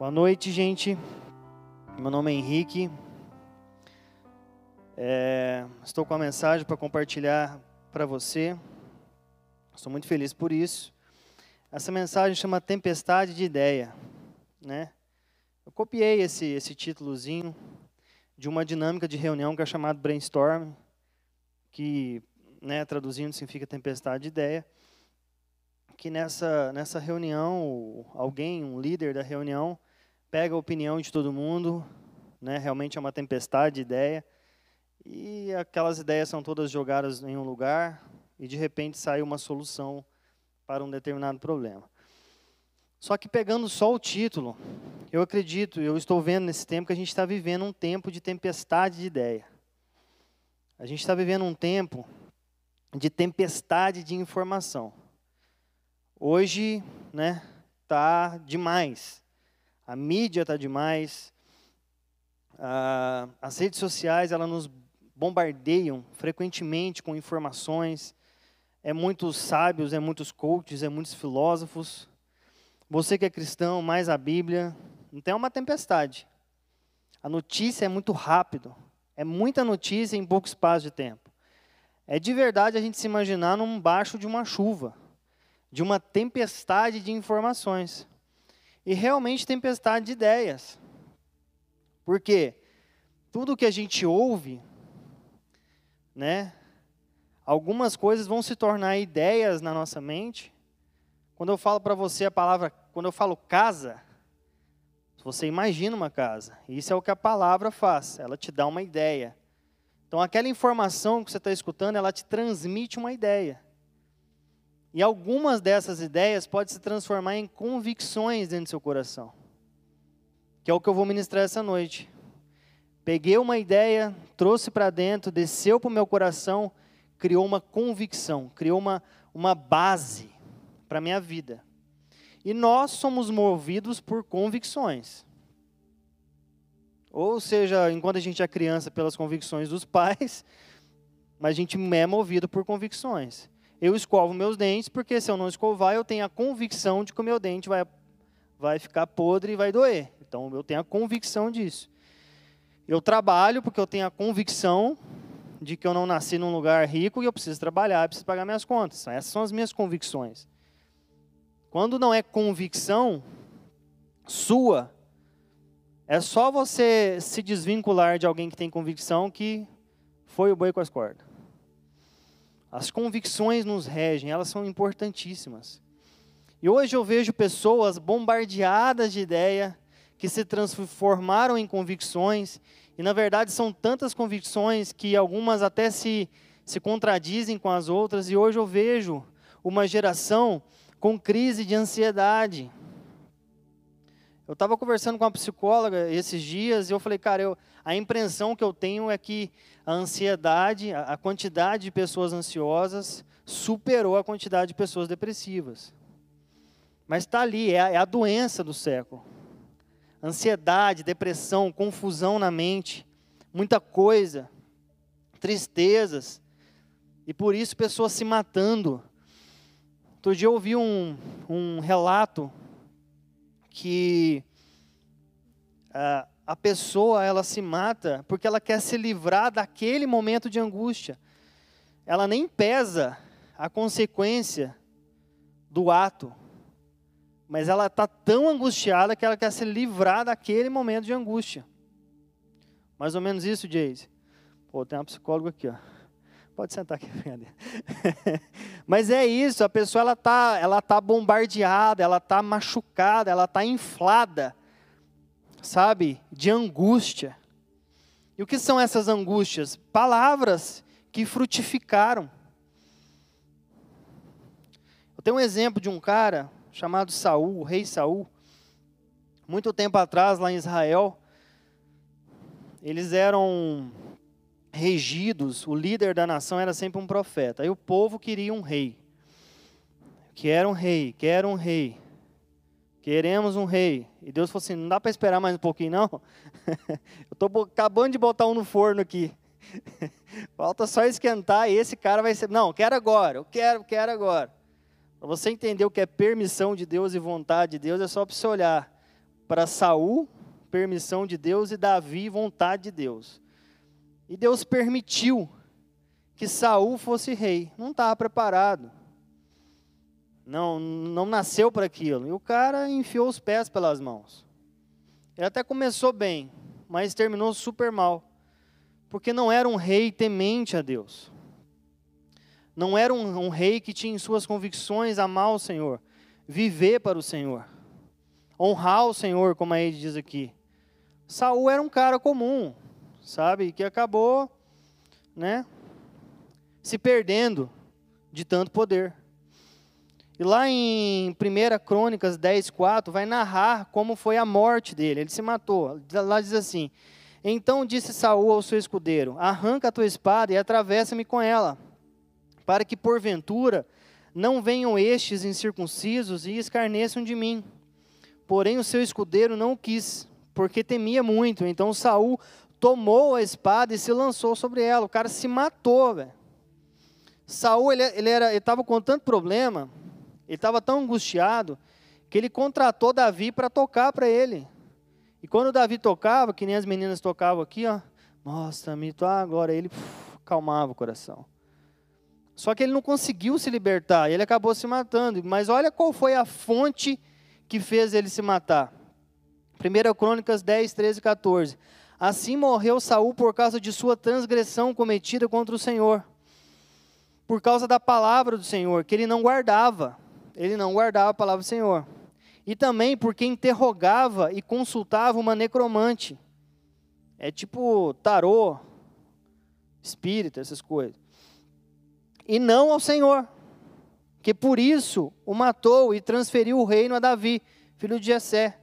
Boa noite, gente. Meu nome é Henrique. É, estou com uma mensagem para compartilhar para você. Estou muito feliz por isso. Essa mensagem chama Tempestade de Ideia, né? Eu copiei esse esse títulozinho de uma dinâmica de reunião que é chamado brainstorm, que, né, traduzindo significa tempestade de ideia. Que nessa nessa reunião, alguém, um líder da reunião, pega a opinião de todo mundo, né? Realmente é uma tempestade de ideia. E aquelas ideias são todas jogadas em um lugar e de repente sai uma solução para um determinado problema. Só que pegando só o título, eu acredito, eu estou vendo nesse tempo que a gente está vivendo um tempo de tempestade de ideia. A gente está vivendo um tempo de tempestade de informação. Hoje, né, tá demais. A mídia está demais. As redes sociais, elas nos bombardeiam frequentemente com informações. É muitos sábios, é muitos coaches, é muitos filósofos. Você que é cristão, mais a Bíblia, então é uma tempestade. A notícia é muito rápido. É muita notícia em pouco espaço de tempo. É de verdade a gente se imaginar num baixo de uma chuva, de uma tempestade de informações. E realmente tempestade de ideias. Porque tudo que a gente ouve, né, algumas coisas vão se tornar ideias na nossa mente. Quando eu falo para você a palavra, quando eu falo casa, você imagina uma casa. Isso é o que a palavra faz, ela te dá uma ideia. Então, aquela informação que você está escutando, ela te transmite uma ideia. E algumas dessas ideias podem se transformar em convicções dentro do seu coração. Que é o que eu vou ministrar essa noite. Peguei uma ideia, trouxe para dentro, desceu para o meu coração, criou uma convicção, criou uma, uma base para a minha vida. E nós somos movidos por convicções. Ou seja, enquanto a gente é criança, pelas convicções dos pais, mas a gente é movido por convicções. Eu escovo meus dentes, porque se eu não escovar, eu tenho a convicção de que o meu dente vai, vai ficar podre e vai doer. Então, eu tenho a convicção disso. Eu trabalho porque eu tenho a convicção de que eu não nasci num lugar rico e eu preciso trabalhar, preciso pagar minhas contas. Essas são as minhas convicções. Quando não é convicção sua, é só você se desvincular de alguém que tem convicção que foi o boi com as cordas. As convicções nos regem, elas são importantíssimas. E hoje eu vejo pessoas bombardeadas de ideia que se transformaram em convicções, e na verdade são tantas convicções que algumas até se, se contradizem com as outras, e hoje eu vejo uma geração com crise de ansiedade. Eu estava conversando com uma psicóloga esses dias e eu falei, cara, eu, a impressão que eu tenho é que a ansiedade, a, a quantidade de pessoas ansiosas superou a quantidade de pessoas depressivas. Mas está ali, é a, é a doença do século. Ansiedade, depressão, confusão na mente, muita coisa, tristezas, e por isso pessoas se matando. Outro dia eu ouvi um, um relato que a, a pessoa ela se mata porque ela quer se livrar daquele momento de angústia. Ela nem pesa a consequência do ato, mas ela está tão angustiada que ela quer se livrar daquele momento de angústia. Mais ou menos isso, Jace. Pô, tem uma psicóloga aqui, ó. Pode sentar aqui, Mas é isso, a pessoa ela tá, ela tá bombardeada, ela tá machucada, ela tá inflada, sabe, de angústia. E o que são essas angústias? Palavras que frutificaram. Eu tenho um exemplo de um cara chamado Saul, o rei Saul. Muito tempo atrás, lá em Israel, eles eram regidos, o líder da nação era sempre um profeta. Aí o povo queria um rei. Quer um rei, quer um rei. Queremos um rei. E Deus falou assim: não dá para esperar mais um pouquinho, não? Eu estou acabando de botar um no forno aqui. Falta só esquentar e esse cara vai ser. Não, quero agora, eu quero, quero agora. Para você entender o que é permissão de Deus e vontade de Deus, é só para você olhar para Saul, permissão de Deus, e Davi, vontade de Deus. E Deus permitiu que Saul fosse rei. Não estava preparado. Não, não nasceu para aquilo. E o cara enfiou os pés pelas mãos. Ele até começou bem, mas terminou super mal. Porque não era um rei temente a Deus. Não era um, um rei que tinha em suas convicções amar o Senhor, viver para o Senhor, honrar o Senhor, como a ele diz aqui. Saul era um cara comum, sabe, que acabou, né, se perdendo de tanto poder. E lá em 1 Crônicas 10, 4, vai narrar como foi a morte dele. Ele se matou. Lá diz assim: Então disse Saul ao seu escudeiro: Arranca a tua espada e atravessa-me com ela para que porventura não venham estes incircuncisos e escarneçam de mim. Porém o seu escudeiro não quis, porque temia muito. Então Saul tomou a espada e se lançou sobre ela. O cara se matou, velho. Saul ele, ele era, estava com tanto problema, ele estava tão angustiado que ele contratou Davi para tocar para ele. E quando Davi tocava, que nem as meninas tocavam aqui, ó, mostra-me tua agora, ele puf, acalmava o coração. Só que ele não conseguiu se libertar, ele acabou se matando. Mas olha qual foi a fonte que fez ele se matar. 1 Crônicas 10, 13 e 14. Assim morreu Saul por causa de sua transgressão cometida contra o Senhor. Por causa da palavra do Senhor, que ele não guardava. Ele não guardava a palavra do Senhor. E também porque interrogava e consultava uma necromante. É tipo tarô, espírito, essas coisas e não ao Senhor, que por isso o matou e transferiu o reino a Davi, filho de Jessé.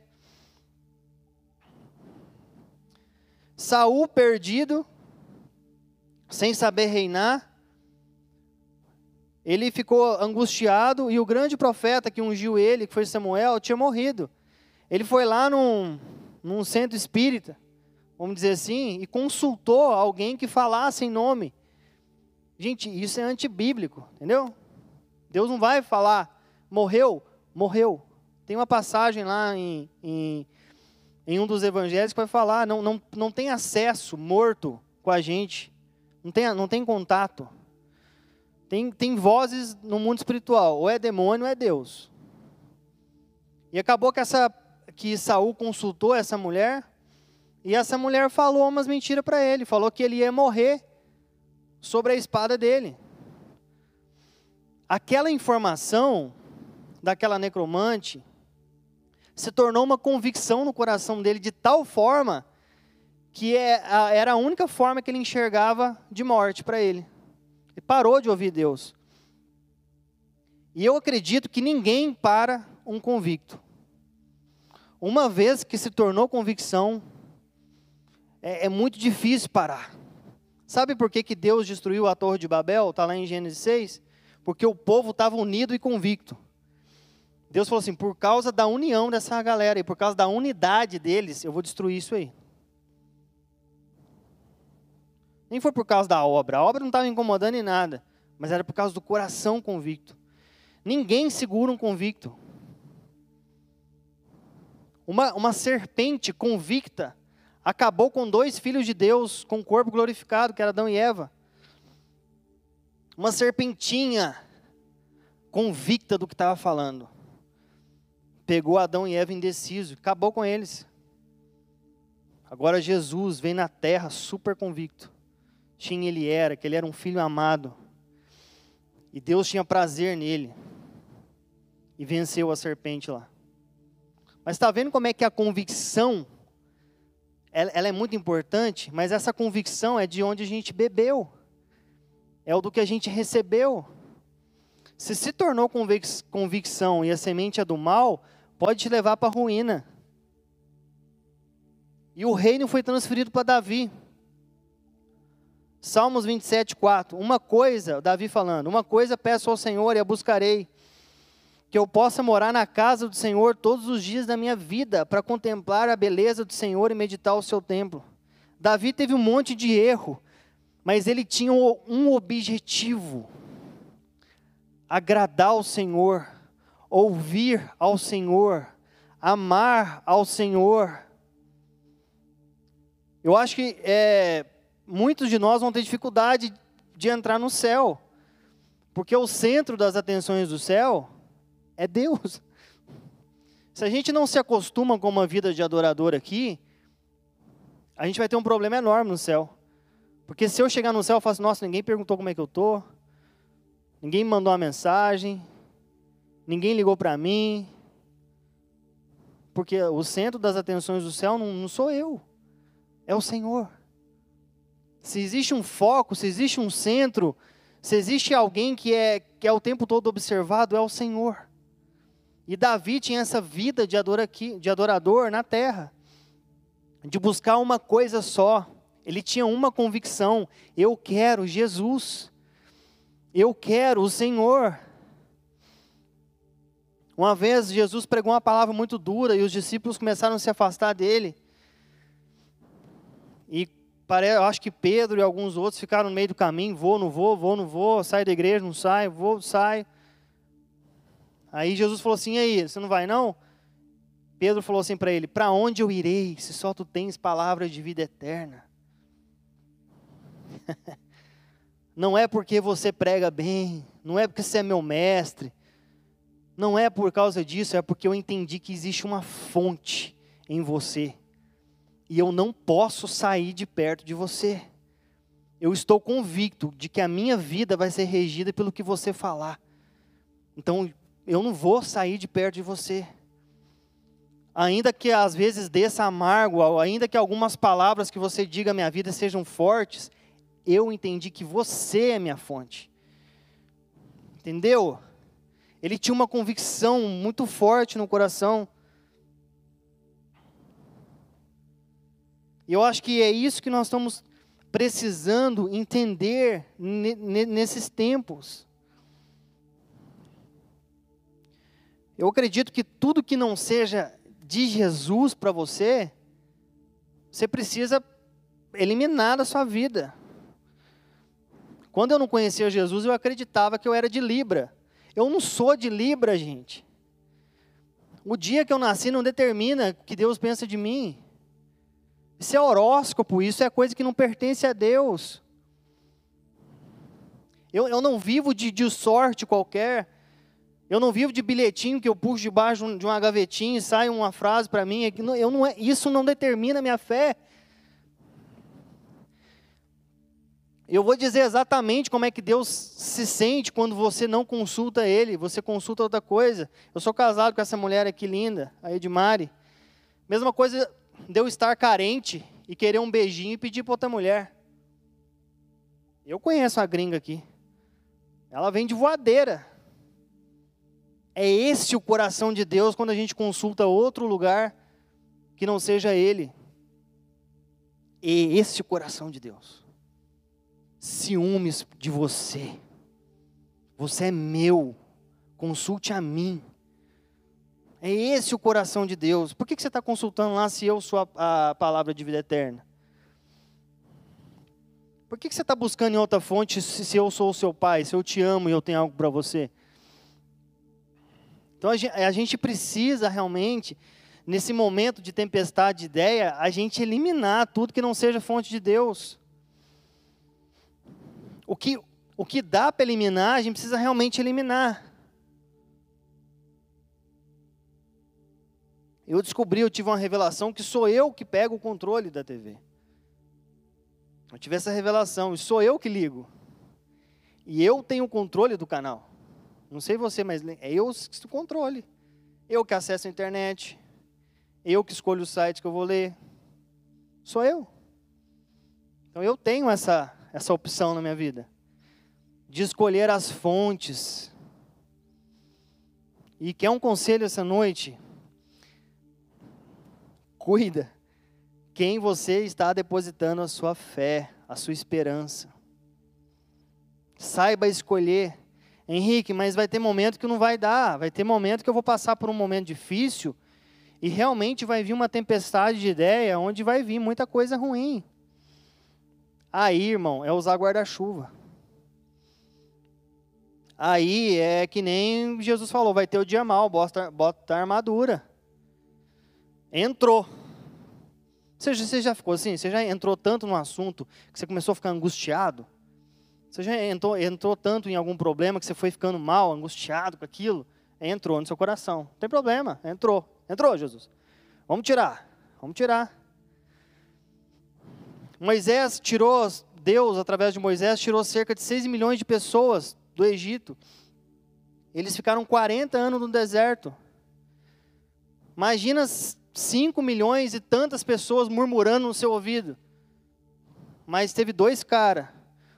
Saul perdido, sem saber reinar, ele ficou angustiado e o grande profeta que ungiu ele, que foi Samuel, tinha morrido. Ele foi lá num, num centro espírita, vamos dizer assim, e consultou alguém que falasse em nome Gente, isso é antibíblico, entendeu? Deus não vai falar, morreu, morreu. Tem uma passagem lá em, em, em um dos evangelhos vai falar, não, não, não tem acesso morto com a gente, não tem, não tem contato. Tem, tem vozes no mundo espiritual, ou é demônio ou é Deus. E acabou que, essa, que Saul consultou essa mulher, e essa mulher falou umas mentiras para ele, falou que ele ia morrer sobre a espada dele. Aquela informação daquela necromante se tornou uma convicção no coração dele de tal forma que é, era a única forma que ele enxergava de morte para ele. Ele parou de ouvir Deus. E eu acredito que ninguém para um convicto. Uma vez que se tornou convicção, é, é muito difícil parar. Sabe por que, que Deus destruiu a Torre de Babel? Está lá em Gênesis 6. Porque o povo estava unido e convicto. Deus falou assim: por causa da união dessa galera e por causa da unidade deles, eu vou destruir isso aí. Nem foi por causa da obra. A obra não estava incomodando em nada. Mas era por causa do coração convicto. Ninguém segura um convicto. Uma, uma serpente convicta acabou com dois filhos de Deus com o corpo glorificado, que era Adão e Eva. Uma serpentinha convicta do que estava falando. Pegou Adão e Eva indeciso, acabou com eles. Agora Jesus vem na terra super convicto. Quem ele era, que ele era um filho amado. E Deus tinha prazer nele. E venceu a serpente lá. Mas está vendo como é que a convicção ela, ela é muito importante, mas essa convicção é de onde a gente bebeu, é o do que a gente recebeu. Se se tornou convic convicção e a semente é do mal, pode te levar para a ruína. E o reino foi transferido para Davi. Salmos 27, 4. Uma coisa, Davi falando, uma coisa peço ao Senhor e a buscarei, que eu possa morar na casa do Senhor todos os dias da minha vida, para contemplar a beleza do Senhor e meditar o seu templo. Davi teve um monte de erro, mas ele tinha um objetivo: agradar ao Senhor, ouvir ao Senhor, amar ao Senhor. Eu acho que é, muitos de nós vão ter dificuldade de entrar no céu, porque o centro das atenções do céu é Deus. Se a gente não se acostuma com uma vida de adorador aqui, a gente vai ter um problema enorme no céu. Porque se eu chegar no céu e falar assim, nossa, ninguém perguntou como é que eu estou, ninguém me mandou uma mensagem, ninguém ligou para mim, porque o centro das atenções do céu não, não sou eu, é o Senhor. Se existe um foco, se existe um centro, se existe alguém que é, que é o tempo todo observado, é o Senhor. E Davi tinha essa vida de, de adorador na terra, de buscar uma coisa só. Ele tinha uma convicção: eu quero Jesus, eu quero o Senhor. Uma vez Jesus pregou uma palavra muito dura e os discípulos começaram a se afastar dele. E eu acho que Pedro e alguns outros ficaram no meio do caminho: vou, não vou, vou, não vou, saio da igreja, não saio, vou, saio. Aí Jesus falou assim: aí, você não vai não? Pedro falou assim para ele: Para onde eu irei, se só tu tens palavras de vida eterna? não é porque você prega bem, não é porque você é meu mestre, não é por causa disso, é porque eu entendi que existe uma fonte em você e eu não posso sair de perto de você. Eu estou convicto de que a minha vida vai ser regida pelo que você falar. Então, eu não vou sair de perto de você. Ainda que às vezes desça amargo, ainda que algumas palavras que você diga à minha vida sejam fortes, eu entendi que você é minha fonte. Entendeu? Ele tinha uma convicção muito forte no coração. E eu acho que é isso que nós estamos precisando entender nesses tempos. Eu acredito que tudo que não seja de Jesus para você, você precisa eliminar da sua vida. Quando eu não conhecia Jesus, eu acreditava que eu era de Libra. Eu não sou de Libra, gente. O dia que eu nasci não determina o que Deus pensa de mim. Isso é horóscopo, isso é coisa que não pertence a Deus. Eu, eu não vivo de, de sorte qualquer. Eu não vivo de bilhetinho que eu puxo debaixo de uma gavetinha e sai uma frase para mim. Eu não é, isso não determina a minha fé. Eu vou dizer exatamente como é que Deus se sente quando você não consulta Ele, você consulta outra coisa. Eu sou casado com essa mulher aqui linda, a Edmari. Mesma coisa de eu estar carente e querer um beijinho e pedir para outra mulher. Eu conheço a gringa aqui. Ela vem de voadeira. É esse o coração de Deus quando a gente consulta outro lugar que não seja Ele. É esse o coração de Deus. Ciúmes de você. Você é meu. Consulte a mim. É esse o coração de Deus. Por que você está consultando lá se eu sou a, palavra de vida eterna? Por que você está buscando em outra fonte se eu sou o seu pai, se eu te amo e eu tenho algo para você? Então a gente precisa realmente, nesse momento de tempestade de ideia, a gente eliminar tudo que não seja fonte de Deus. O que, o que dá para eliminar, a gente precisa realmente eliminar. Eu descobri, eu tive uma revelação que sou eu que pego o controle da TV. Eu tive essa revelação, e sou eu que ligo. E eu tenho o controle do canal. Não sei você, mas é eu que controle. Eu que acesso a internet. Eu que escolho os sites que eu vou ler. Sou eu. Então eu tenho essa, essa opção na minha vida. De escolher as fontes. E quer um conselho essa noite? Cuida quem você está depositando a sua fé, a sua esperança. Saiba escolher Henrique, mas vai ter momento que não vai dar, vai ter momento que eu vou passar por um momento difícil e realmente vai vir uma tempestade de ideia onde vai vir muita coisa ruim. Aí, irmão, é usar guarda-chuva. Aí é que nem Jesus falou, vai ter o dia mal, bota, bota a armadura. Entrou. Você, você já ficou assim? Você já entrou tanto no assunto que você começou a ficar angustiado? Você já entrou, entrou tanto em algum problema que você foi ficando mal, angustiado com aquilo? Entrou no seu coração. Não tem problema, entrou. Entrou, Jesus. Vamos tirar. Vamos tirar. Moisés tirou, Deus, através de Moisés, tirou cerca de 6 milhões de pessoas do Egito. Eles ficaram 40 anos no deserto. Imagina 5 milhões e tantas pessoas murmurando no seu ouvido. Mas teve dois caras,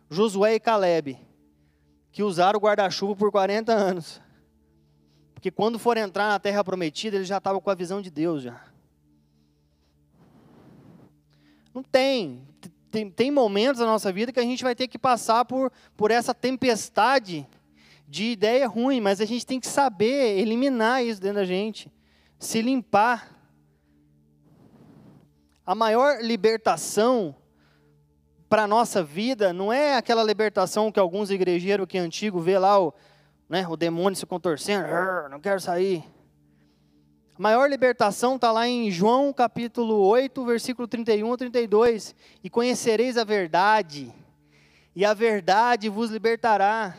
Josué e Caleb, que usaram o guarda-chuva por 40 anos. Porque quando for entrar na terra prometida, eles já estavam com a visão de Deus já. Não tem. Tem. Tem momentos na nossa vida que a gente vai ter que passar por, por essa tempestade de ideia ruim, mas a gente tem que saber eliminar isso dentro da gente, se limpar. A maior libertação para a nossa vida não é aquela libertação que alguns igrejeiros que é antigo vê lá o, né, o demônio se contorcendo, não quero sair. Maior libertação está lá em João capítulo 8, versículo 31 a 32. E conhecereis a verdade, e a verdade vos libertará.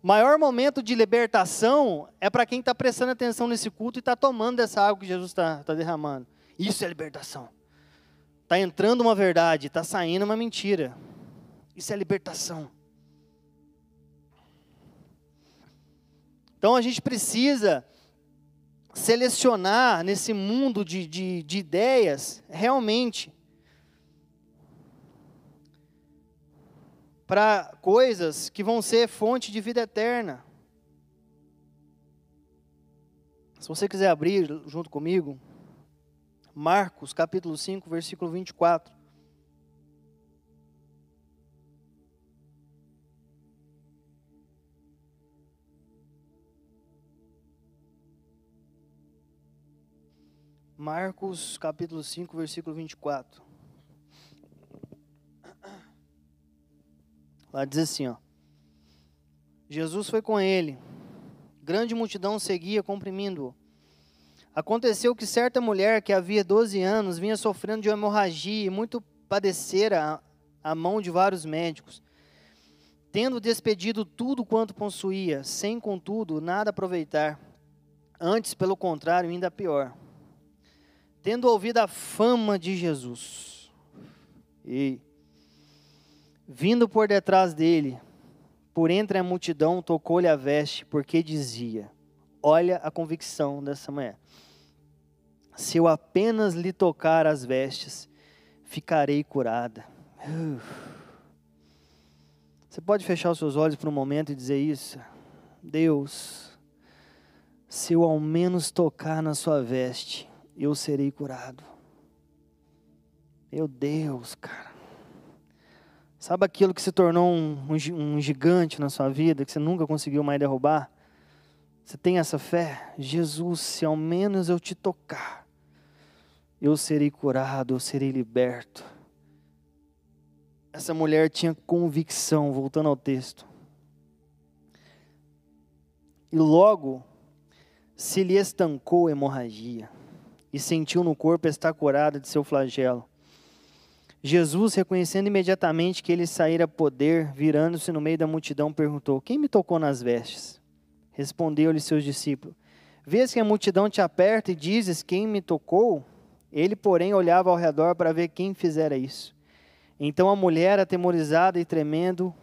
O maior momento de libertação é para quem está prestando atenção nesse culto e está tomando dessa água que Jesus está tá derramando. Isso é libertação. Está entrando uma verdade, está saindo uma mentira. Isso é libertação. Então a gente precisa selecionar nesse mundo de, de, de ideias realmente para coisas que vão ser fonte de vida eterna. Se você quiser abrir junto comigo, Marcos capítulo 5, versículo 24. Marcos capítulo 5, versículo 24. Lá diz assim, ó. Jesus foi com ele. Grande multidão seguia, comprimindo-o. Aconteceu que certa mulher que havia 12 anos vinha sofrendo de hemorragia e muito padecera a mão de vários médicos, tendo despedido tudo quanto possuía, sem contudo nada aproveitar. Antes, pelo contrário, ainda pior. Tendo ouvido a fama de Jesus e vindo por detrás dele, por entre a multidão, tocou-lhe a veste, porque dizia: Olha a convicção dessa mulher. Se eu apenas lhe tocar as vestes, ficarei curada. Você pode fechar os seus olhos por um momento e dizer isso? Deus, se eu ao menos tocar na sua veste, eu serei curado. Meu Deus, cara. Sabe aquilo que se tornou um, um, um gigante na sua vida, que você nunca conseguiu mais derrubar? Você tem essa fé? Jesus, se ao menos eu te tocar, eu serei curado, eu serei liberto. Essa mulher tinha convicção, voltando ao texto. E logo se lhe estancou a hemorragia e sentiu no corpo estar curada de seu flagelo. Jesus, reconhecendo imediatamente que ele saíra poder, virando-se no meio da multidão, perguntou: Quem me tocou nas vestes? Respondeu-lhe seus discípulos: Vês que a multidão te aperta e dizes: Quem me tocou? Ele, porém, olhava ao redor para ver quem fizera isso. Então a mulher, atemorizada e tremendo,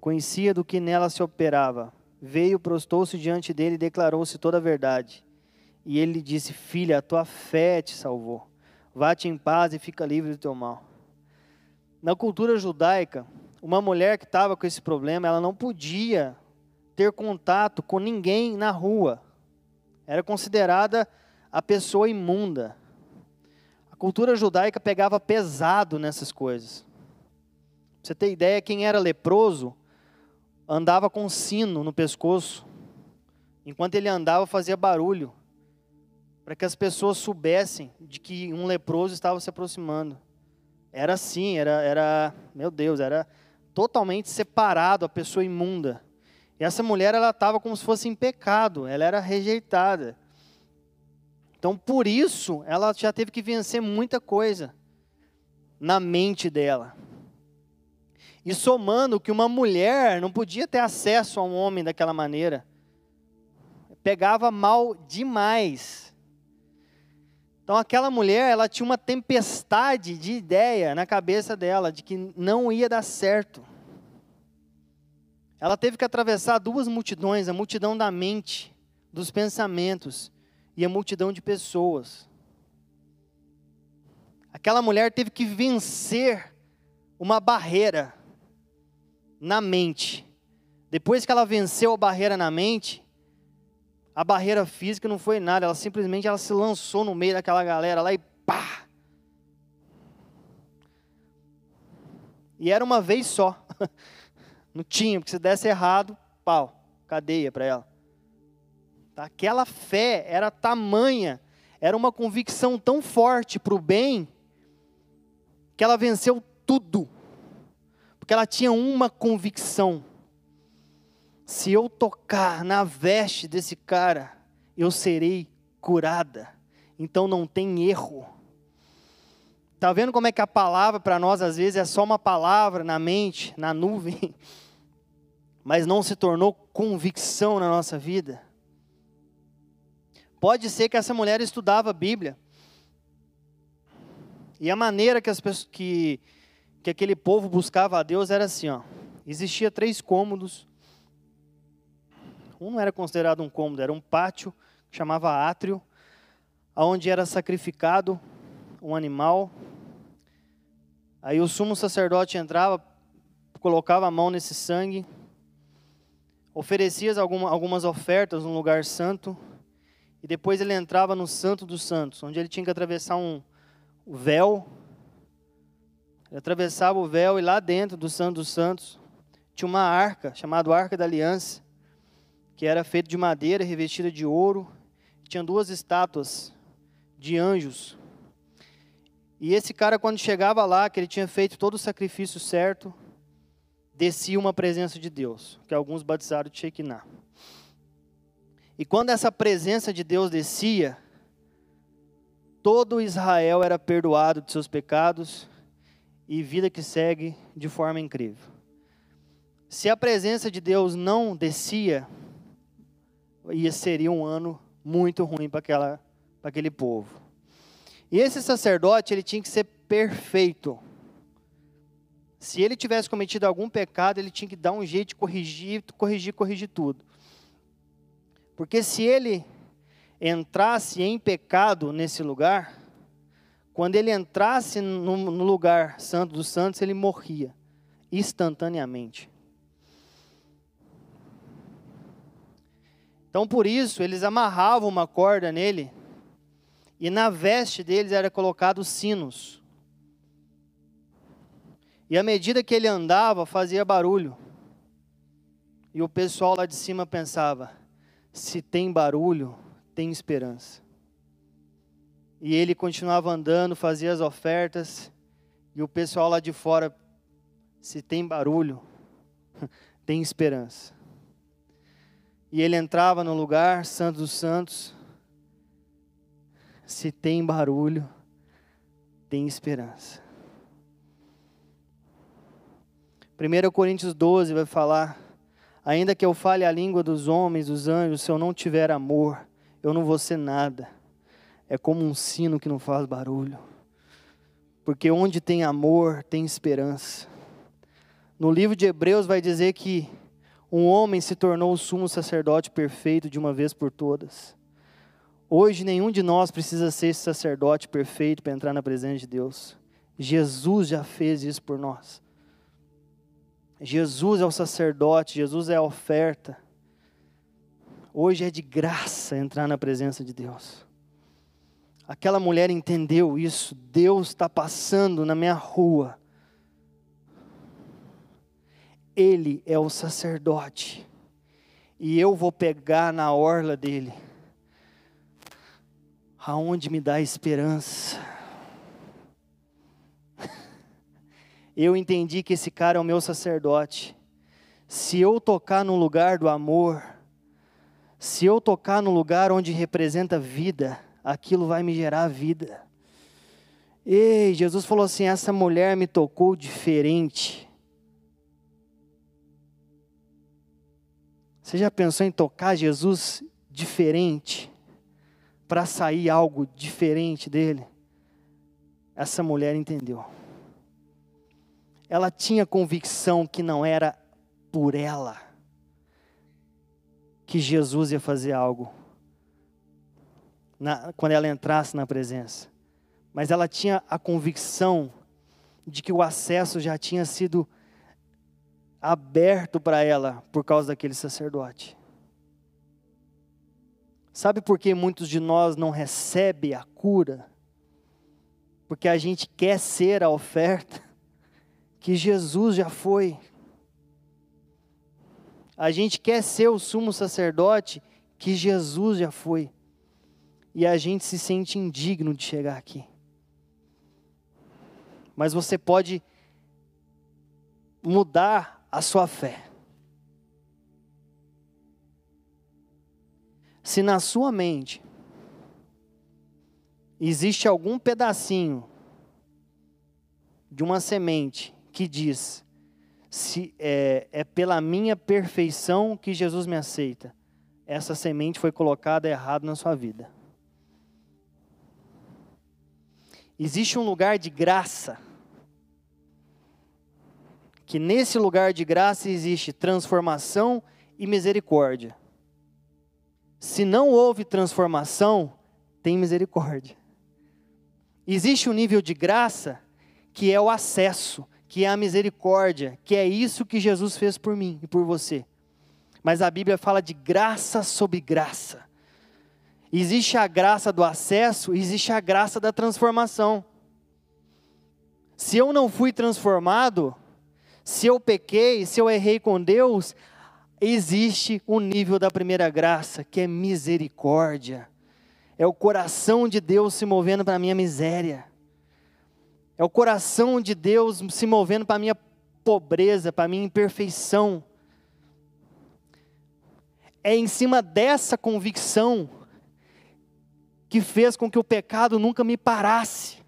conhecia do que nela se operava. Veio, prostou-se diante dele e declarou-se toda a verdade. E ele lhe disse: Filha, a tua fé te salvou. Vá-te em paz e fica livre do teu mal. Na cultura judaica, uma mulher que estava com esse problema, ela não podia ter contato com ninguém na rua era considerada a pessoa imunda. A cultura judaica pegava pesado nessas coisas. Pra você ter ideia, quem era leproso andava com um sino no pescoço. Enquanto ele andava, fazia barulho. Para que as pessoas soubessem de que um leproso estava se aproximando. Era assim, era, era, meu Deus, era totalmente separado a pessoa imunda. E essa mulher, ela estava como se fosse em pecado, ela era rejeitada. Então, por isso, ela já teve que vencer muita coisa na mente dela. E somando que uma mulher não podia ter acesso a um homem daquela maneira, pegava mal demais. Então aquela mulher, ela tinha uma tempestade de ideia na cabeça dela de que não ia dar certo. Ela teve que atravessar duas multidões, a multidão da mente, dos pensamentos e a multidão de pessoas. Aquela mulher teve que vencer uma barreira na mente. Depois que ela venceu a barreira na mente, a barreira física não foi nada, ela simplesmente ela se lançou no meio daquela galera lá e pá! E era uma vez só. Não tinha, porque se desse errado, pau, cadeia para ela. Aquela fé era tamanha, era uma convicção tão forte para o bem, que ela venceu tudo. Porque ela tinha uma convicção: se eu tocar na veste desse cara, eu serei curada. Então não tem erro. Tá vendo como é que a palavra para nós às vezes é só uma palavra na mente, na nuvem, mas não se tornou convicção na nossa vida? Pode ser que essa mulher estudava a Bíblia. E a maneira que, as pessoas, que, que aquele povo buscava a Deus era assim, ó. Existia três cômodos um não era considerado um cômodo, era um pátio que chamava átrio, onde era sacrificado um animal. Aí o sumo sacerdote entrava, colocava a mão nesse sangue, oferecia algumas ofertas no lugar santo, e depois ele entrava no Santo dos Santos, onde ele tinha que atravessar um véu. Ele atravessava o véu e lá dentro do Santo dos Santos tinha uma arca, chamada Arca da Aliança que era feito de madeira revestida de ouro. Tinha duas estátuas de anjos. E esse cara, quando chegava lá, que ele tinha feito todo o sacrifício certo, descia uma presença de Deus, que alguns batizaram de Shekinah. E quando essa presença de Deus descia, todo Israel era perdoado de seus pecados e vida que segue de forma incrível. Se a presença de Deus não descia, ia seria um ano muito ruim para aquela para aquele povo. E esse sacerdote, ele tinha que ser perfeito. Se ele tivesse cometido algum pecado, ele tinha que dar um jeito de corrigir, corrigir, corrigir tudo. Porque se ele entrasse em pecado nesse lugar, quando ele entrasse no, lugar santo dos santos, ele morria instantaneamente. Então, por isso, eles amarravam uma corda nele, e na veste deles era colocado sinos. E à medida que ele andava, fazia barulho. E o pessoal lá de cima pensava: se tem barulho, tem esperança. E ele continuava andando, fazia as ofertas, e o pessoal lá de fora: se tem barulho, tem esperança. E ele entrava no lugar santo dos santos. Se tem barulho, tem esperança. 1 Coríntios 12 vai falar: Ainda que eu fale a língua dos homens, dos anjos, se eu não tiver amor, eu não vou ser nada. É como um sino que não faz barulho. Porque onde tem amor, tem esperança. No livro de Hebreus vai dizer que um homem se tornou o sumo sacerdote perfeito de uma vez por todas. Hoje, nenhum de nós precisa ser sacerdote perfeito para entrar na presença de Deus. Jesus já fez isso por nós. Jesus é o sacerdote, Jesus é a oferta. Hoje é de graça entrar na presença de Deus. Aquela mulher entendeu isso. Deus está passando na minha rua ele é o sacerdote. E eu vou pegar na orla dele. Aonde me dá esperança. Eu entendi que esse cara é o meu sacerdote. se eu tocar no lugar do amor, se eu tocar no lugar onde representa vida, aquilo vai me gerar vida. Ei, Jesus falou assim: essa mulher me tocou diferente. Você já pensou em tocar Jesus diferente? Para sair algo diferente dele? Essa mulher entendeu. Ela tinha convicção que não era por ela que Jesus ia fazer algo na, quando ela entrasse na presença. Mas ela tinha a convicção de que o acesso já tinha sido aberto para ela por causa daquele sacerdote. Sabe por que muitos de nós não recebem a cura? Porque a gente quer ser a oferta que Jesus já foi. A gente quer ser o sumo sacerdote que Jesus já foi. E a gente se sente indigno de chegar aqui. Mas você pode mudar a sua fé. Se na sua mente existe algum pedacinho de uma semente que diz: se é, é pela minha perfeição que Jesus me aceita, essa semente foi colocada errado na sua vida. Existe um lugar de graça, que nesse lugar de graça existe transformação e misericórdia. Se não houve transformação, tem misericórdia. Existe um nível de graça que é o acesso, que é a misericórdia, que é isso que Jesus fez por mim e por você. Mas a Bíblia fala de graça sobre graça. Existe a graça do acesso, existe a graça da transformação. Se eu não fui transformado, se eu pequei, se eu errei com Deus, existe um nível da primeira graça, que é misericórdia. É o coração de Deus se movendo para a minha miséria. É o coração de Deus se movendo para a minha pobreza, para a minha imperfeição. É em cima dessa convicção que fez com que o pecado nunca me parasse.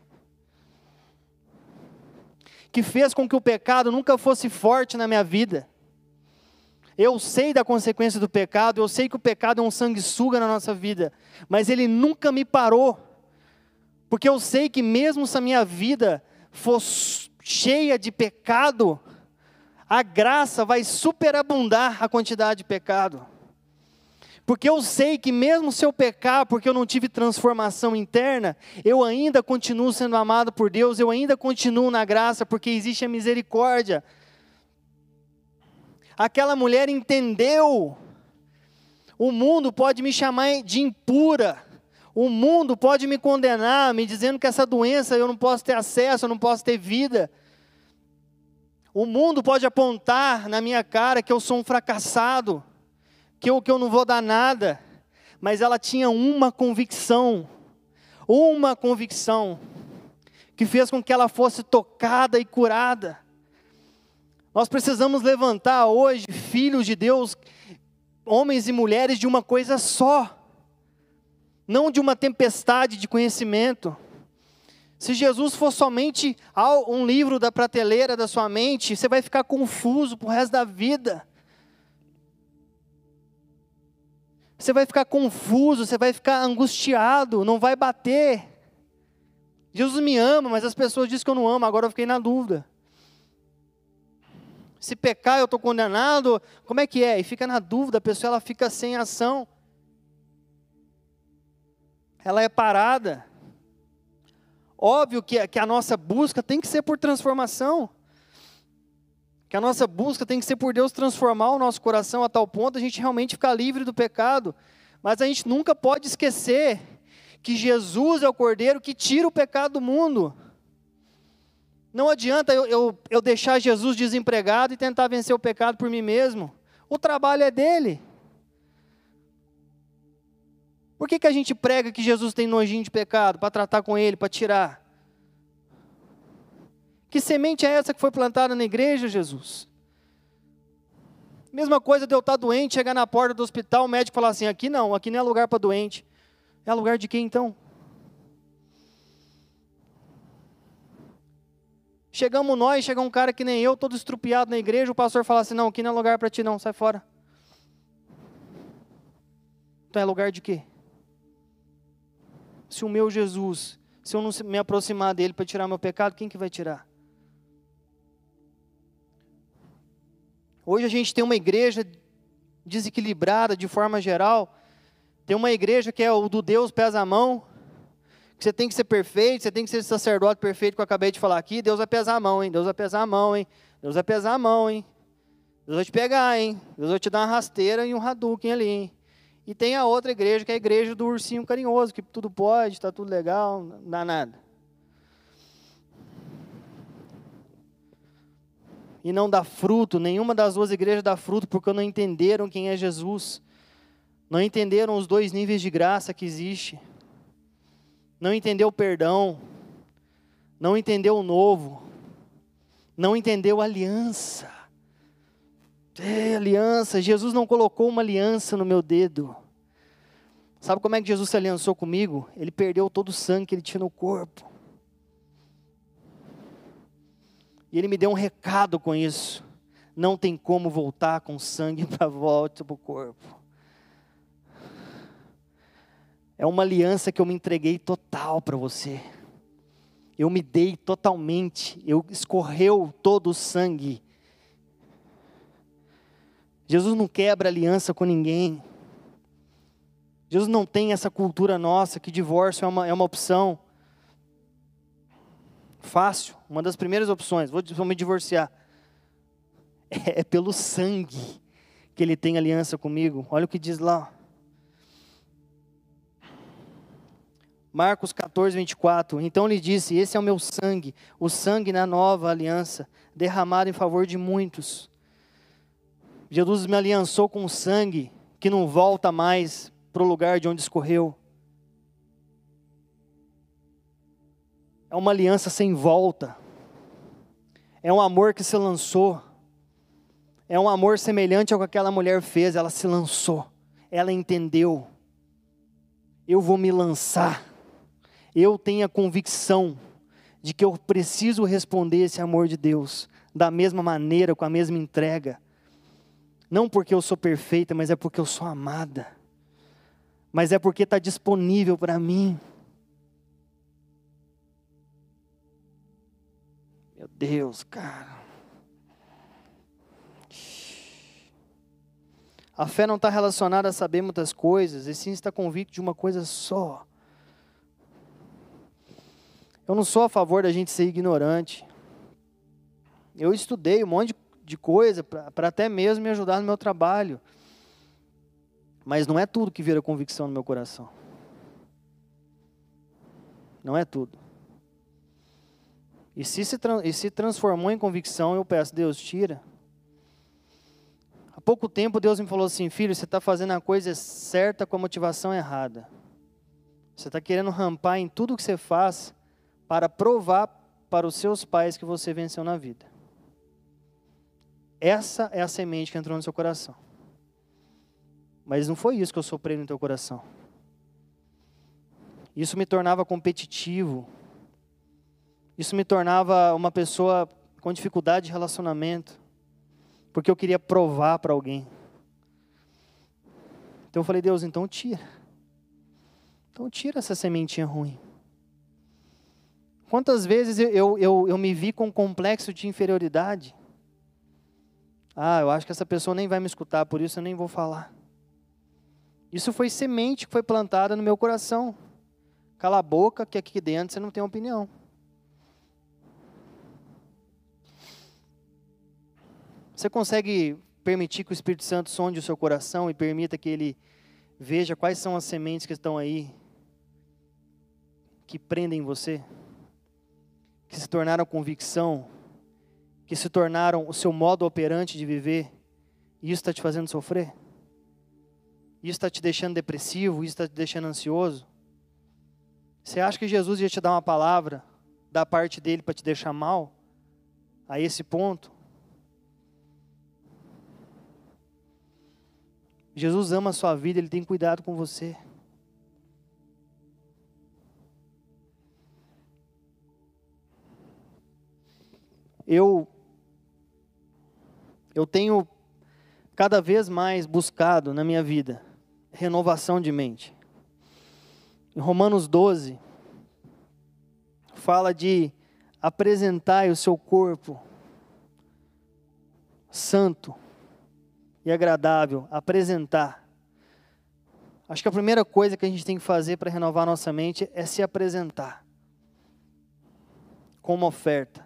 Que fez com que o pecado nunca fosse forte na minha vida. Eu sei da consequência do pecado, eu sei que o pecado é um sanguessuga na nossa vida, mas ele nunca me parou. Porque eu sei que mesmo se a minha vida for cheia de pecado, a graça vai superabundar a quantidade de pecado. Porque eu sei que mesmo se eu pecar, porque eu não tive transformação interna, eu ainda continuo sendo amado por Deus, eu ainda continuo na graça, porque existe a misericórdia. Aquela mulher entendeu. O mundo pode me chamar de impura, o mundo pode me condenar, me dizendo que essa doença eu não posso ter acesso, eu não posso ter vida. O mundo pode apontar na minha cara que eu sou um fracassado, que eu, que eu não vou dar nada. Mas ela tinha uma convicção, uma convicção, que fez com que ela fosse tocada e curada. Nós precisamos levantar hoje filhos de Deus, homens e mulheres de uma coisa só não de uma tempestade de conhecimento. Se Jesus for somente um livro da prateleira da sua mente, você vai ficar confuso para o resto da vida. Você vai ficar confuso, você vai ficar angustiado, não vai bater. Jesus me ama, mas as pessoas dizem que eu não amo, agora eu fiquei na dúvida. Se pecar, eu estou condenado, como é que é? E fica na dúvida, a pessoa ela fica sem ação ela é parada. Óbvio que, que a nossa busca tem que ser por transformação. Que a nossa busca tem que ser por Deus transformar o nosso coração a tal ponto a gente realmente ficar livre do pecado. Mas a gente nunca pode esquecer que Jesus é o Cordeiro que tira o pecado do mundo. Não adianta eu, eu, eu deixar Jesus desempregado e tentar vencer o pecado por mim mesmo. O trabalho é dele. Por que, que a gente prega que Jesus tem nojinho de pecado? Para tratar com ele, para tirar. Que semente é essa que foi plantada na igreja, Jesus? Mesma coisa de eu estar doente, chegar na porta do hospital, o médico falar assim: aqui não, aqui não é lugar para doente. É lugar de quem então? Chegamos nós, chega um cara que nem eu, todo estrupiado na igreja, o pastor fala assim: não, aqui não é lugar para ti, não, sai fora. Então é lugar de quê? Se o meu Jesus, se eu não me aproximar dele para tirar meu pecado, quem que vai tirar? Hoje a gente tem uma igreja desequilibrada de forma geral. Tem uma igreja que é o do Deus pesa a mão, que você tem que ser perfeito, você tem que ser sacerdote perfeito que eu acabei de falar aqui. Deus vai pesar a mão, hein? Deus vai pesar a mão, hein? Deus vai pesar a mão, hein? Deus vai te pegar, hein? Deus vai te dar uma rasteira e um Hadouken ali, hein? E tem a outra igreja, que é a igreja do ursinho carinhoso, que tudo pode, está tudo legal, não dá nada. E não dá fruto, nenhuma das duas igrejas dá fruto, porque não entenderam quem é Jesus. Não entenderam os dois níveis de graça que existe. Não entendeu o perdão. Não entendeu o novo. Não entendeu a aliança. É, aliança. Jesus não colocou uma aliança no meu dedo. Sabe como é que Jesus se aliançou comigo? Ele perdeu todo o sangue que ele tinha no corpo. E ele me deu um recado com isso. Não tem como voltar com sangue para volta para o corpo. É uma aliança que eu me entreguei total para você. Eu me dei totalmente. Eu escorreu todo o sangue Jesus não quebra aliança com ninguém. Jesus não tem essa cultura nossa que divórcio é uma, é uma opção. Fácil, uma das primeiras opções, vou, vou me divorciar. É, é pelo sangue que ele tem aliança comigo. Olha o que diz lá. Marcos 14, 24. Então lhe disse: Esse é o meu sangue, o sangue na nova aliança, derramado em favor de muitos. Jesus me aliançou com sangue que não volta mais para o lugar de onde escorreu. É uma aliança sem volta. É um amor que se lançou. É um amor semelhante ao que aquela mulher fez. Ela se lançou. Ela entendeu. Eu vou me lançar. Eu tenho a convicção de que eu preciso responder esse amor de Deus da mesma maneira, com a mesma entrega. Não porque eu sou perfeita, mas é porque eu sou amada. Mas é porque está disponível para mim. Deus, cara. A fé não está relacionada a saber muitas coisas, e sim está convicto de uma coisa só. Eu não sou a favor da gente ser ignorante. Eu estudei um monte de coisa para até mesmo me ajudar no meu trabalho. Mas não é tudo que vira convicção no meu coração. Não é tudo. E se se, e se transformou em convicção, eu peço, Deus, tira. Há pouco tempo Deus me falou assim, filho, você está fazendo a coisa certa com a motivação errada. Você está querendo rampar em tudo que você faz para provar para os seus pais que você venceu na vida. Essa é a semente que entrou no seu coração. Mas não foi isso que eu soprei no teu coração. Isso me tornava competitivo. Isso me tornava uma pessoa com dificuldade de relacionamento. Porque eu queria provar para alguém. Então eu falei, Deus, então tira. Então tira essa sementinha ruim. Quantas vezes eu, eu, eu me vi com um complexo de inferioridade? Ah, eu acho que essa pessoa nem vai me escutar, por isso eu nem vou falar. Isso foi semente que foi plantada no meu coração. Cala a boca, que aqui dentro você não tem opinião. Você consegue permitir que o Espírito Santo sonde o seu coração e permita que ele veja quais são as sementes que estão aí, que prendem você, que se tornaram convicção que se tornaram o seu modo operante de viver, e isso está te fazendo sofrer? Isso está te deixando depressivo? Isso está te deixando ansioso? Você acha que Jesus ia te dar uma palavra da parte dele para te deixar mal? A esse ponto? Jesus ama a sua vida, Ele tem cuidado com você. Eu, eu tenho cada vez mais buscado na minha vida renovação de mente. Em Romanos 12, fala de apresentar o seu corpo santo e agradável, apresentar. Acho que a primeira coisa que a gente tem que fazer para renovar nossa mente é se apresentar como oferta.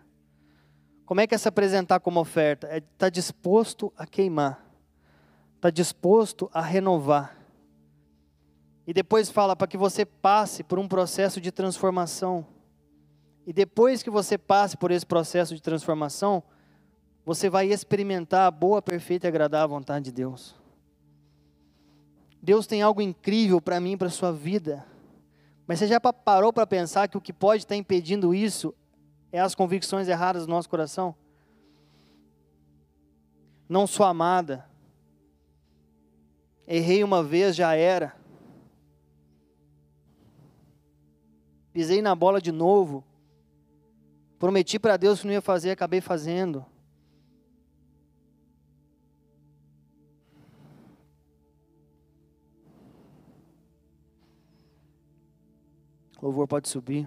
Como é que é se apresentar como oferta? É estar tá disposto a queimar, está disposto a renovar. E depois fala para que você passe por um processo de transformação. E depois que você passe por esse processo de transformação, você vai experimentar a boa, perfeita e agradável vontade de Deus. Deus tem algo incrível para mim, para sua vida. Mas você já parou para pensar que o que pode estar impedindo isso é as convicções erradas do nosso coração? Não sou amada. Errei uma vez, já era. Pisei na bola de novo. Prometi para Deus que não ia fazer, acabei fazendo. Louvor pode subir.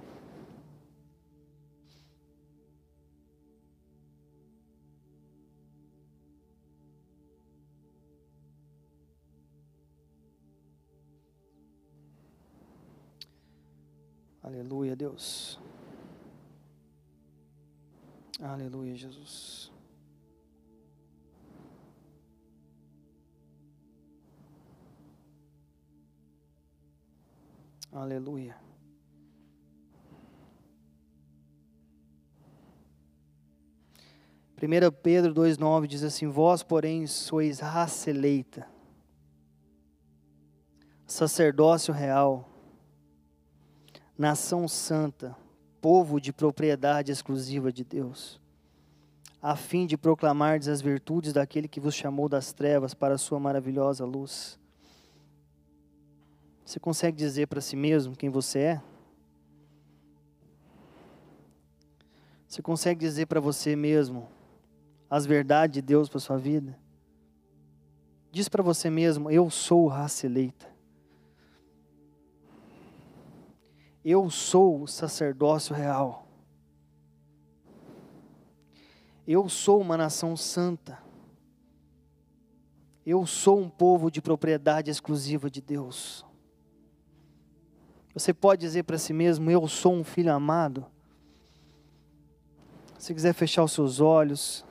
Aleluia, Deus. Aleluia, Jesus. Aleluia. 1 Pedro 2,9 diz assim: Vós, porém, sois raça eleita, sacerdócio real, nação santa, povo de propriedade exclusiva de Deus, a fim de proclamardes as virtudes daquele que vos chamou das trevas para a sua maravilhosa luz. Você consegue dizer para si mesmo quem você é? Você consegue dizer para você mesmo as verdades de Deus para sua vida. Diz para você mesmo: Eu sou raça eleita. Eu sou o sacerdócio real. Eu sou uma nação santa. Eu sou um povo de propriedade exclusiva de Deus. Você pode dizer para si mesmo: Eu sou um filho amado. Se quiser fechar os seus olhos,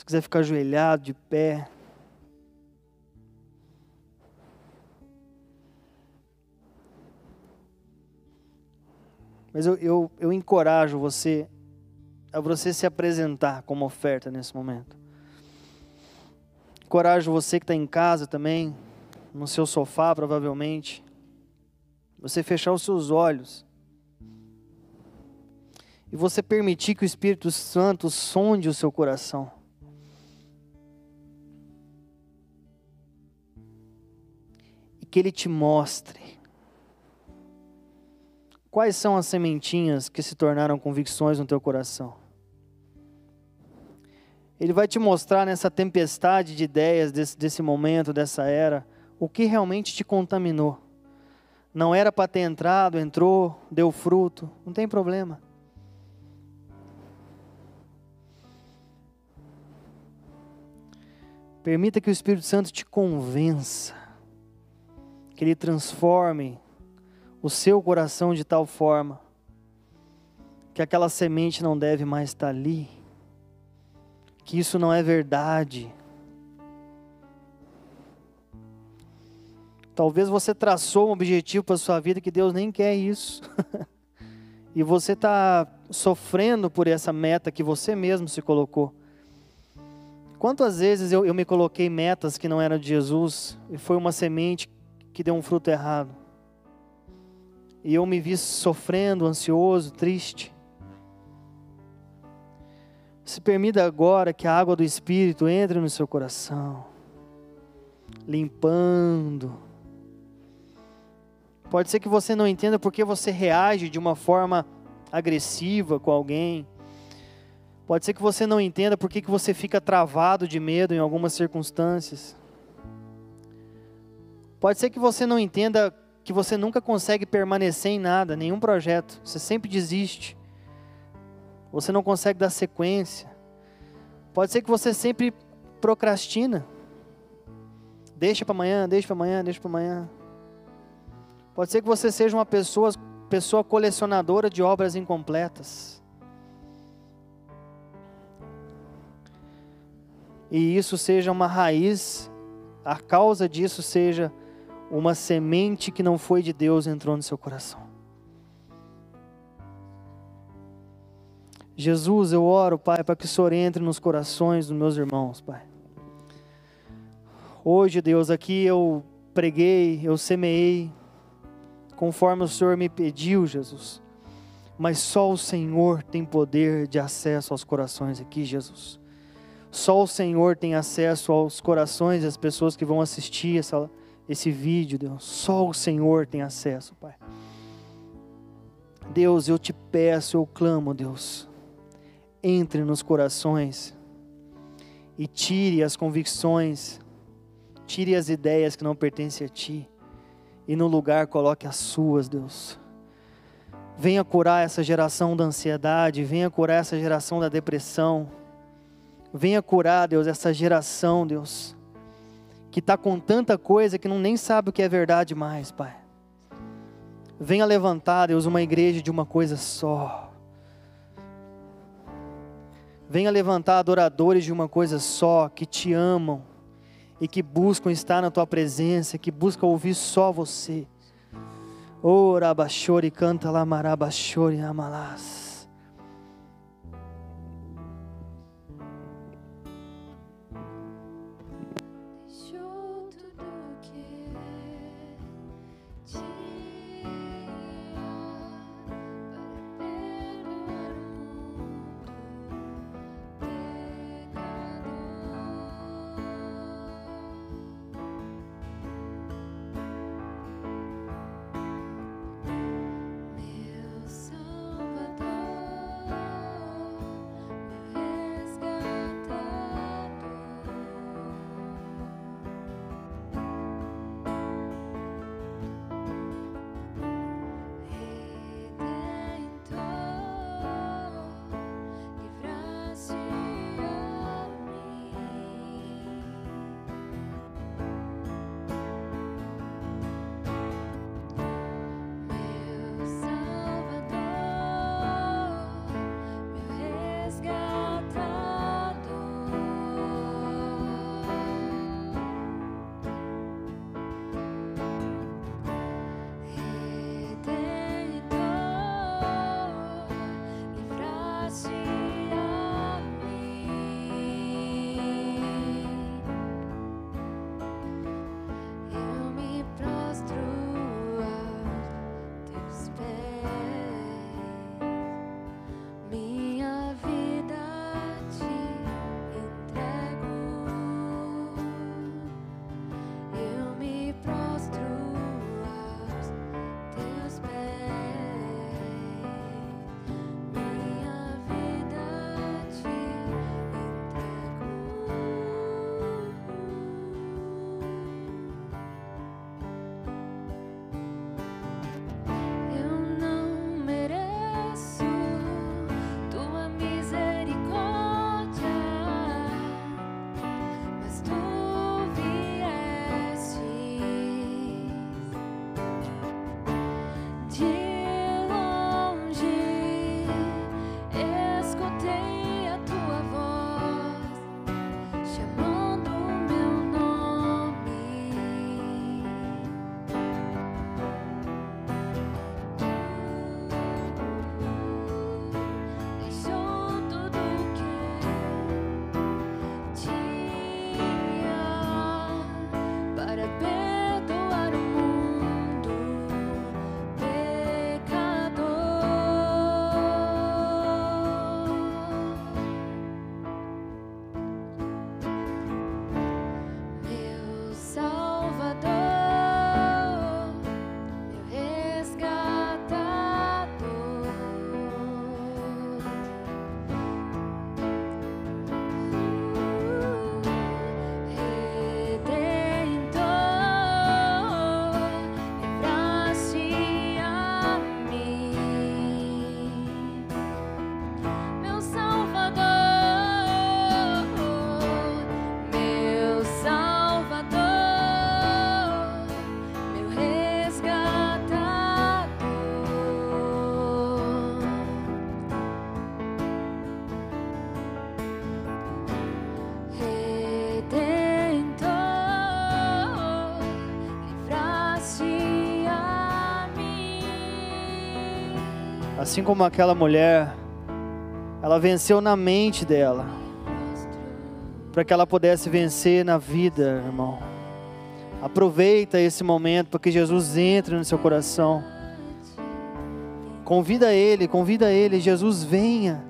se quiser ficar ajoelhado, de pé. Mas eu, eu, eu encorajo você a você se apresentar como oferta nesse momento. Encorajo você que está em casa também, no seu sofá provavelmente, você fechar os seus olhos e você permitir que o Espírito Santo sonde o seu coração. Que Ele te mostre quais são as sementinhas que se tornaram convicções no teu coração. Ele vai te mostrar nessa tempestade de ideias desse, desse momento, dessa era, o que realmente te contaminou. Não era para ter entrado, entrou, deu fruto, não tem problema. Permita que o Espírito Santo te convença que Ele transforme o seu coração de tal forma que aquela semente não deve mais estar ali, que isso não é verdade. Talvez você traçou um objetivo para sua vida que Deus nem quer isso. e você está sofrendo por essa meta que você mesmo se colocou. Quantas vezes eu, eu me coloquei metas que não eram de Jesus e foi uma semente que deu um fruto errado. E eu me vi sofrendo, ansioso, triste. Se permita agora que a água do Espírito entre no seu coração. limpando. Pode ser que você não entenda porque você reage de uma forma agressiva com alguém. Pode ser que você não entenda porque que você fica travado de medo em algumas circunstâncias. Pode ser que você não entenda que você nunca consegue permanecer em nada, nenhum projeto. Você sempre desiste. Você não consegue dar sequência. Pode ser que você sempre procrastina. Deixa para amanhã, deixa para amanhã, deixa para amanhã. Pode ser que você seja uma pessoa, pessoa colecionadora de obras incompletas. E isso seja uma raiz, a causa disso seja uma semente que não foi de Deus entrou no seu coração. Jesus, eu oro, Pai, para que o Senhor entre nos corações dos meus irmãos, Pai. Hoje, Deus, aqui eu preguei, eu semeei, conforme o Senhor me pediu, Jesus. Mas só o Senhor tem poder de acesso aos corações aqui, Jesus. Só o Senhor tem acesso aos corações das pessoas que vão assistir essa, esse vídeo, Deus. Só o Senhor tem acesso, Pai. Deus, eu te peço, eu clamo, Deus. Entre nos corações e tire as convicções, tire as ideias que não pertencem a Ti, e no lugar coloque as suas, Deus. Venha curar essa geração da ansiedade, venha curar essa geração da depressão, venha curar, Deus, essa geração, Deus que está com tanta coisa que não nem sabe o que é verdade mais, Pai. Venha levantar, Deus, uma igreja de uma coisa só. Venha levantar adoradores de uma coisa só, que te amam e que buscam estar na tua presença, que buscam ouvir só você. Ora, bachore, canta lá, marabachore, amalás. Assim como aquela mulher, ela venceu na mente dela, para que ela pudesse vencer na vida, irmão. Aproveita esse momento para que Jesus entre no seu coração. Convida Ele, convida Ele, Jesus, venha.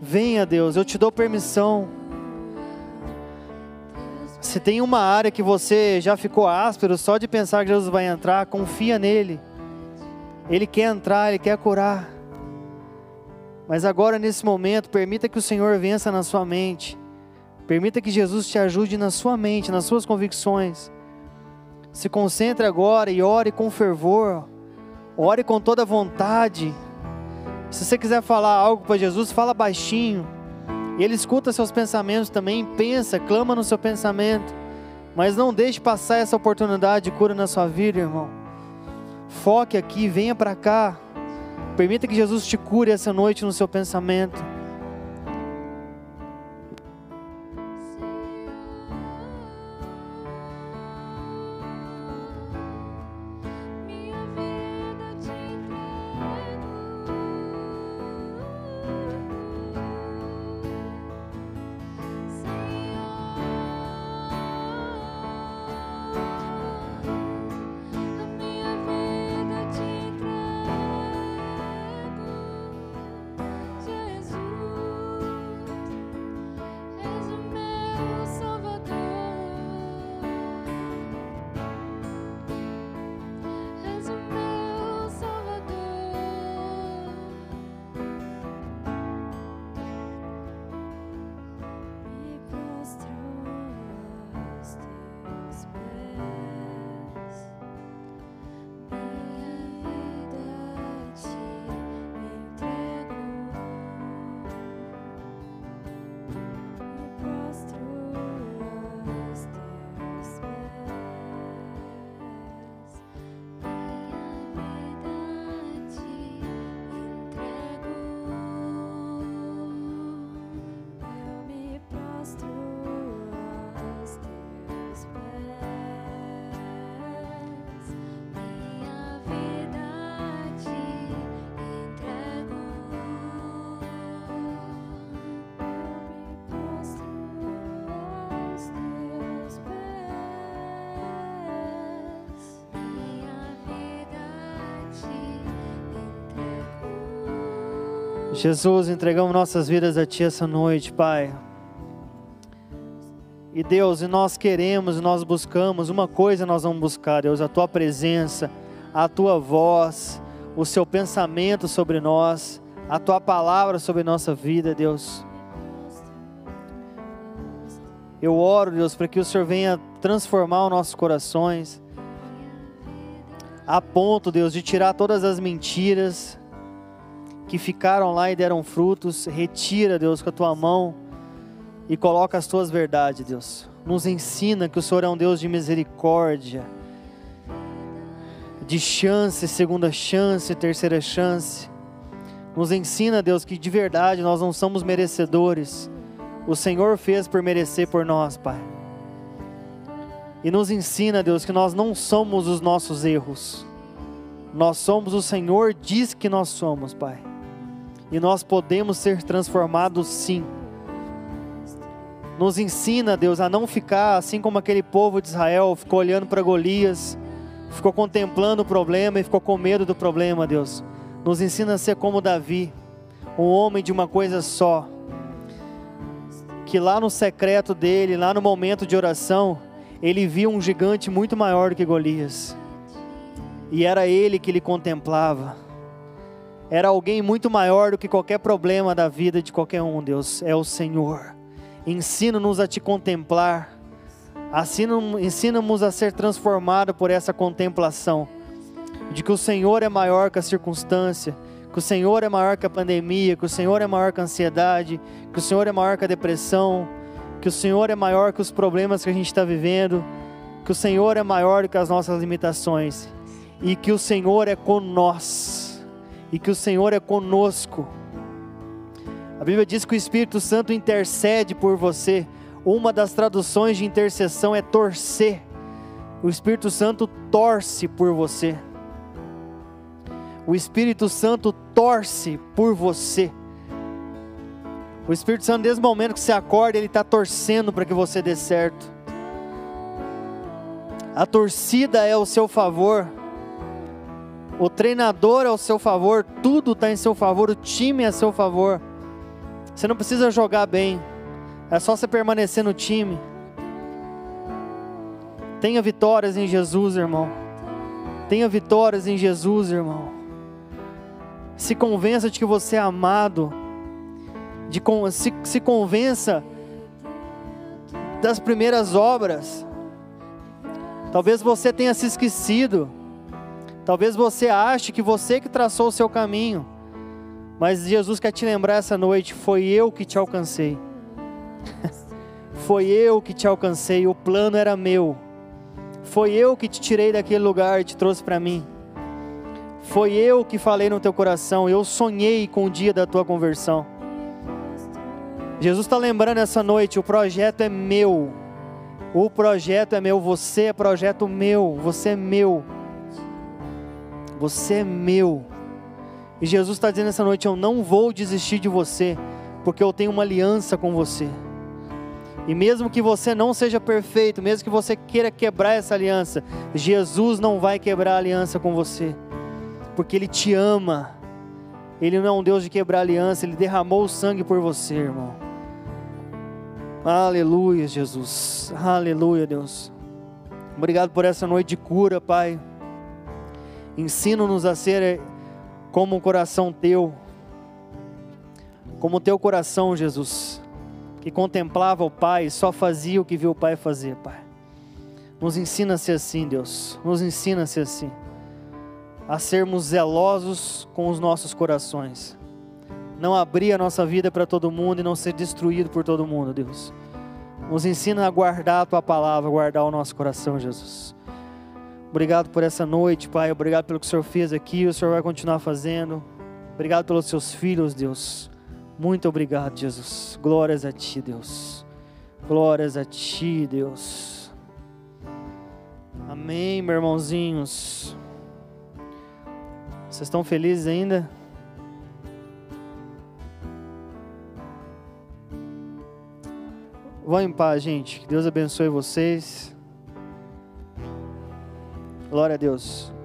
Venha, Deus, eu te dou permissão. Se tem uma área que você já ficou áspero só de pensar que Jesus vai entrar, confia nele. Ele quer entrar, ele quer curar. Mas agora, nesse momento, permita que o Senhor vença na sua mente. Permita que Jesus te ajude na sua mente, nas suas convicções. Se concentre agora e ore com fervor. Ore com toda vontade. Se você quiser falar algo para Jesus, fala baixinho. Ele escuta seus pensamentos também, pensa, clama no seu pensamento. Mas não deixe passar essa oportunidade de cura na sua vida, irmão. Foque aqui, venha para cá. Permita que Jesus te cure essa noite no seu pensamento. Jesus, entregamos nossas vidas a Ti essa noite, Pai. E Deus, e nós queremos, nós buscamos, uma coisa nós vamos buscar, Deus, a Tua presença, a Tua voz, o Seu pensamento sobre nós, a Tua palavra sobre nossa vida, Deus. Eu oro, Deus, para que o Senhor venha transformar os nossos corações, a ponto, Deus, de tirar todas as mentiras, que ficaram lá e deram frutos, retira, Deus, com a tua mão e coloca as tuas verdades, Deus. Nos ensina que o Senhor é um Deus de misericórdia, de chance, segunda chance, terceira chance. Nos ensina, Deus, que de verdade nós não somos merecedores. O Senhor fez por merecer por nós, Pai. E nos ensina, Deus, que nós não somos os nossos erros. Nós somos o Senhor diz que nós somos, Pai e nós podemos ser transformados sim. Nos ensina, Deus, a não ficar assim como aquele povo de Israel ficou olhando para Golias, ficou contemplando o problema e ficou com medo do problema, Deus. Nos ensina a ser como Davi, um homem de uma coisa só, que lá no secreto dele, lá no momento de oração, ele viu um gigante muito maior do que Golias, e era ele que ele contemplava era alguém muito maior do que qualquer problema da vida de qualquer um, Deus. É o Senhor. Ensina-nos a te contemplar. Ensina-nos a ser transformados por essa contemplação. De que o Senhor é maior que a circunstância. Que o Senhor é maior que a pandemia. Que o Senhor é maior que a ansiedade. Que o Senhor é maior que a depressão. Que o Senhor é maior que os problemas que a gente está vivendo. Que o Senhor é maior que as nossas limitações. E que o Senhor é nós e que o Senhor é conosco. A Bíblia diz que o Espírito Santo intercede por você. Uma das traduções de intercessão é torcer. O Espírito Santo torce por você. O Espírito Santo torce por você. O Espírito Santo, desde o momento que você acorda, ele está torcendo para que você dê certo. A torcida é ao seu favor. O treinador é ao seu favor. Tudo está em seu favor. O time é a seu favor. Você não precisa jogar bem. É só você permanecer no time. Tenha vitórias em Jesus, irmão. Tenha vitórias em Jesus, irmão. Se convença de que você é amado. De, se, se convença das primeiras obras. Talvez você tenha se esquecido. Talvez você ache que você que traçou o seu caminho. Mas Jesus quer te lembrar essa noite: foi eu que te alcancei. foi eu que te alcancei. O plano era meu. Foi eu que te tirei daquele lugar e te trouxe para mim. Foi eu que falei no teu coração. Eu sonhei com o dia da tua conversão. Jesus está lembrando essa noite: o projeto é meu. O projeto é meu. Você é projeto meu. Você é meu. Você é meu. E Jesus está dizendo essa noite: Eu não vou desistir de você, porque eu tenho uma aliança com você. E mesmo que você não seja perfeito, mesmo que você queira quebrar essa aliança, Jesus não vai quebrar a aliança com você, porque Ele te ama. Ele não é um Deus de quebrar aliança, Ele derramou o sangue por você, irmão. Aleluia, Jesus. Aleluia, Deus. Obrigado por essa noite de cura, Pai. Ensina-nos a ser como um coração teu, como o teu coração, Jesus que contemplava o Pai e só fazia o que viu o Pai fazer, Pai. Nos ensina a ser assim, Deus. Nos ensina a ser assim. A sermos zelosos com os nossos corações. Não abrir a nossa vida para todo mundo e não ser destruído por todo mundo, Deus. Nos ensina a guardar a tua palavra, guardar o nosso coração, Jesus. Obrigado por essa noite, Pai. Obrigado pelo que o Senhor fez aqui, o Senhor vai continuar fazendo. Obrigado pelos seus filhos, Deus. Muito obrigado, Jesus. Glórias a Ti, Deus. Glórias a Ti, Deus. Amém, meus irmãozinhos. Vocês estão felizes ainda? Vão em paz, gente. Que Deus abençoe vocês. Glória a Deus.